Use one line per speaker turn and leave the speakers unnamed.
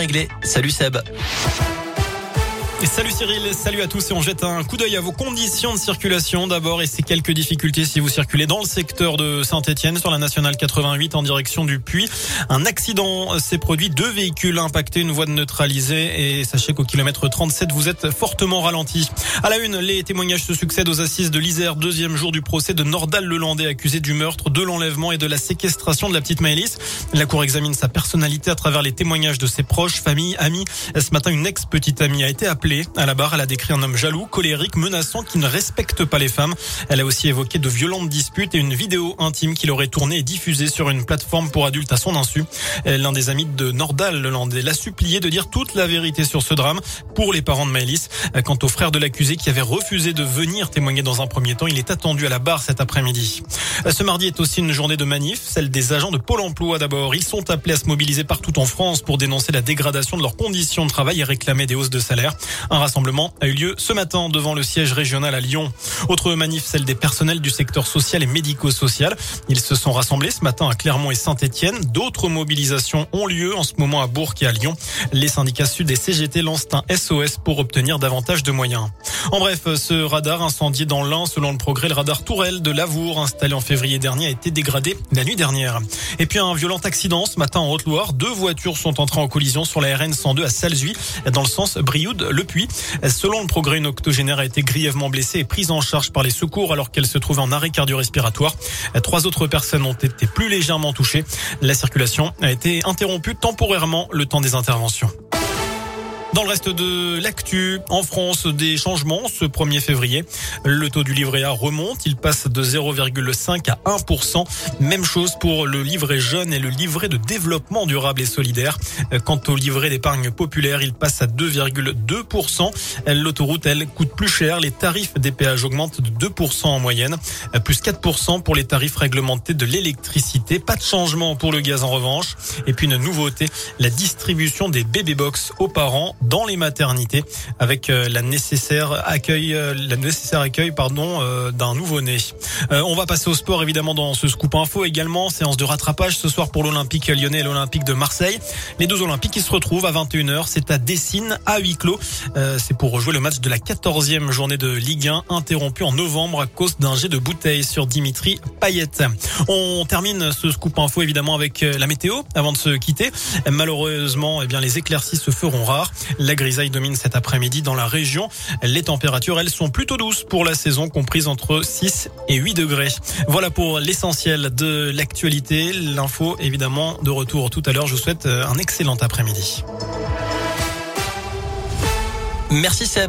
Réglé. Salut Seb.
Salut Cyril, salut à tous et on jette un coup d'œil à vos conditions de circulation d'abord et ces quelques difficultés si vous circulez dans le secteur de Saint-Etienne sur la nationale 88 en direction du Puy. Un accident s'est produit, deux véhicules impactés, une voie neutralisée et sachez qu'au kilomètre 37 vous êtes fortement ralenti. À la une, les témoignages se succèdent aux assises de l'Isère, deuxième jour du procès de Nordal Lelandais accusé du meurtre, de l'enlèvement et de la séquestration de la petite Maëlys. La cour examine sa personnalité à travers les témoignages de ses proches, familles, amis. Ce matin, une ex-petite amie a été appelée à la barre, elle a décrit un homme jaloux, colérique, menaçant, qui ne respecte pas les femmes. Elle a aussi évoqué de violentes disputes et une vidéo intime qu'il aurait tournée et diffusée sur une plateforme pour adultes à son insu. L'un des amis de Nordal, le Landais, l'a supplié de dire toute la vérité sur ce drame pour les parents de Maëlys. Quant au frère de l'accusé qui avait refusé de venir témoigner dans un premier temps, il est attendu à la barre cet après-midi. Ce mardi est aussi une journée de manif, celle des agents de Pôle emploi d'abord. Ils sont appelés à se mobiliser partout en France pour dénoncer la dégradation de leurs conditions de travail et réclamer des hausses de salaire. Un rassemblement a eu lieu ce matin devant le siège régional à Lyon. Autre manif, celle des personnels du secteur social et médico-social. Ils se sont rassemblés ce matin à Clermont et Saint-Etienne. D'autres mobilisations ont lieu en ce moment à Bourg et à Lyon. Les syndicats sud et CGT lancent un SOS pour obtenir davantage de moyens. En bref, ce radar incendié dans l'Ain, selon le progrès, le radar Tourelle de Lavour, installé en février dernier, a été dégradé la nuit dernière. Et puis un violent accident ce matin en Haute-Loire. Deux voitures sont entrées en collision sur la RN 102 à Salzuy, dans le sens Brioude-Le Puy. Selon le progrès, une octogénaire a été grièvement blessée et prise en charge par les secours alors qu'elle se trouvait en arrêt cardio-respiratoire. Trois autres personnes ont été plus légèrement touchées. La circulation a été interrompue temporairement le temps des interventions. Dans le reste de l'actu, en France, des changements ce 1er février. Le taux du livret A remonte, il passe de 0,5 à 1%. Même chose pour le livret jeune et le livret de développement durable et solidaire. Quant au livret d'épargne populaire, il passe à 2,2%. L'autoroute, elle, coûte plus cher. Les tarifs des péages augmentent de 2% en moyenne, plus 4% pour les tarifs réglementés de l'électricité. Pas de changement pour le gaz en revanche. Et puis une nouveauté, la distribution des bébé box aux parents dans les maternités avec euh, la nécessaire accueil, euh, la nécessaire accueil pardon euh, d'un nouveau-né. on va passer au sport évidemment dans ce scoop info également séance de rattrapage ce soir pour l'Olympique lyonnais et l'Olympique de Marseille. Les deux Olympiques qui se retrouvent à 21h, c'est à Dessine à huis clos. c'est pour rejouer le match de la 14e journée de Ligue 1 interrompu en novembre à cause d'un jet de bouteille sur Dimitri Payet. On termine ce scoop info évidemment avec la météo avant de se quitter. Malheureusement, eh bien les éclaircies se feront rares. La grisaille domine cet après-midi dans la région. Les températures, elles, sont plutôt douces pour la saison, comprises entre 6 et 8 degrés. Voilà pour l'essentiel de l'actualité. L'info, évidemment, de retour tout à l'heure. Je vous souhaite un excellent après-midi.
Merci Seb.